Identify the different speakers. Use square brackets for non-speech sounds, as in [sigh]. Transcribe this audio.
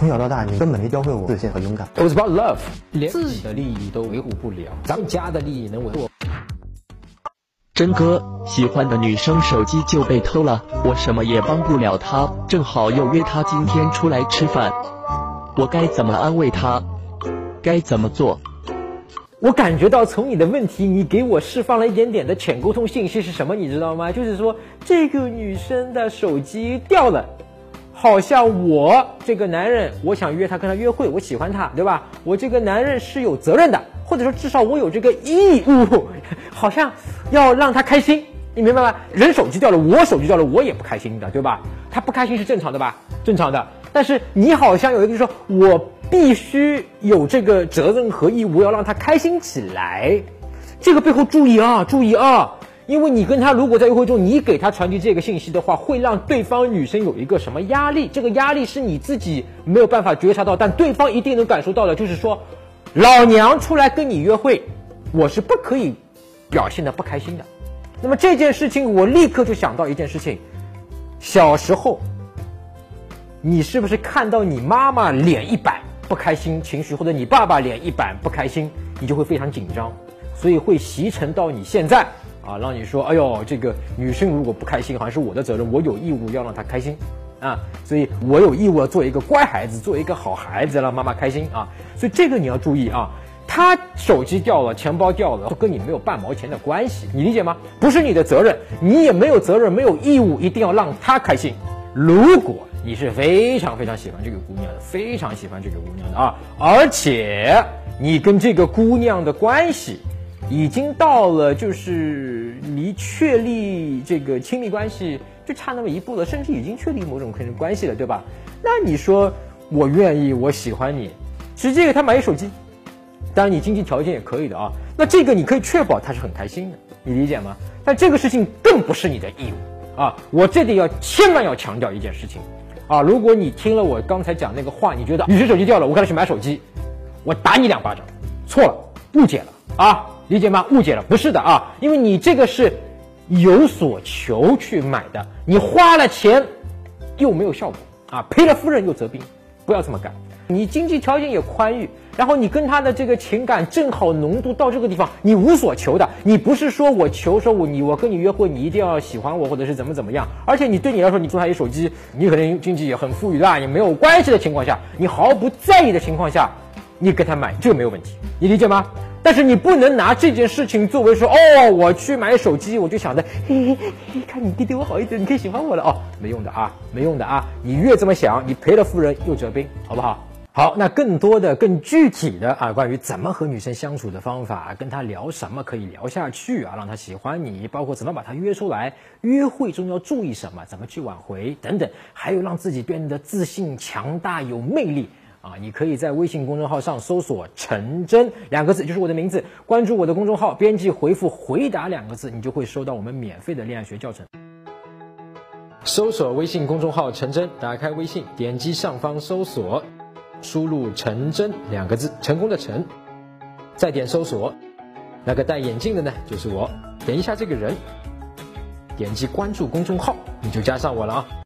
Speaker 1: 从小到大，你根本没教会我自信和勇敢。
Speaker 2: It was about love，连自己的利益都维护不了，咱们家的利益能维护？
Speaker 3: 真哥喜欢的女生手机就被偷了，我什么也帮不了她，正好又约她今天出来吃饭，我该怎么安慰她？该怎么做？
Speaker 2: 我感觉到从你的问题，你给我释放了一点点的浅沟通信息是什么？你知道吗？就是说这个女生的手机掉了，好像我这个男人，我想约她跟她约会，我喜欢她，对吧？我这个男人是有责任的，或者说至少我有这个义务，好像要让她开心，你明白吗？人手机掉了，我手机掉了，我也不开心的，对吧？她不开心是正常的吧？正常的。但是你好像有一个，就是说我必须有这个责任和义务要让他开心起来。这个背后注意啊，注意啊，因为你跟他如果在约会中，你给他传递这个信息的话，会让对方女生有一个什么压力？这个压力是你自己没有办法觉察到，但对方一定能感受到的。就是说，老娘出来跟你约会，我是不可以表现的不开心的。那么这件事情，我立刻就想到一件事情，小时候。你是不是看到你妈妈脸一板不开心情绪，或者你爸爸脸一板不开心，你就会非常紧张，所以会习成到你现在啊，让你说，哎呦，这个女生如果不开心，好像是我的责任，我有义务要让她开心啊，所以我有义务要做一个乖孩子，做一个好孩子，让妈妈开心啊，所以这个你要注意啊，她手机掉了，钱包掉了，都跟你没有半毛钱的关系，你理解吗？不是你的责任，你也没有责任，没有义务一定要让她开心，如果。你是非常非常喜欢这个姑娘的，非常喜欢这个姑娘的啊！而且你跟这个姑娘的关系已经到了，就是离确立这个亲密关系就差那么一步了，甚至已经确立某种可能关系了，对吧？那你说我愿意，我喜欢你，直接给他买一手机，当然你经济条件也可以的啊。那这个你可以确保他是很开心的，你理解吗？但这个事情更不是你的义务啊！我这里要千万要强调一件事情。啊！如果你听了我刚才讲那个话，你觉得女生手机掉了，我赶紧去买手机，我打你两巴掌，错了，误解了啊，理解吗？误解了，不是的啊，因为你这个是有所求去买的，你花了钱又没有效果啊，赔了夫人又折兵，不要这么干。你经济条件也宽裕，然后你跟他的这个情感正好浓度到这个地方，你无所求的，你不是说我求说我你我跟你约会，你一定要喜欢我或者是怎么怎么样，而且你对你来说，你送他一手机，你可能经济也很富裕的，也没有关系的情况下，你毫不在意的情况下，你给他买这个没有问题，你理解吗？但是你不能拿这件事情作为说哦，我去买手机，我就想着 [laughs] 嘿嘿嘿，看你弟对我好一点，你可以喜欢我了哦，没用的啊，没用的啊，你越这么想，你赔了夫人又折兵，好不好？好，那更多的、更具体的啊，关于怎么和女生相处的方法，跟她聊什么可以聊下去啊，让她喜欢你，包括怎么把她约出来，约会中要注意什么，怎么去挽回等等，还有让自己变得自信、强大、有魅力啊，你可以在微信公众号上搜索“陈真”两个字，就是我的名字，关注我的公众号，编辑回复“回答”两个字，你就会收到我们免费的恋爱学教程。搜索微信公众号“陈真”，打开微信，点击上方搜索。输入“陈真”两个字，成功的“陈”，再点搜索，那个戴眼镜的呢，就是我。点一下这个人，点击关注公众号，你就加上我了啊。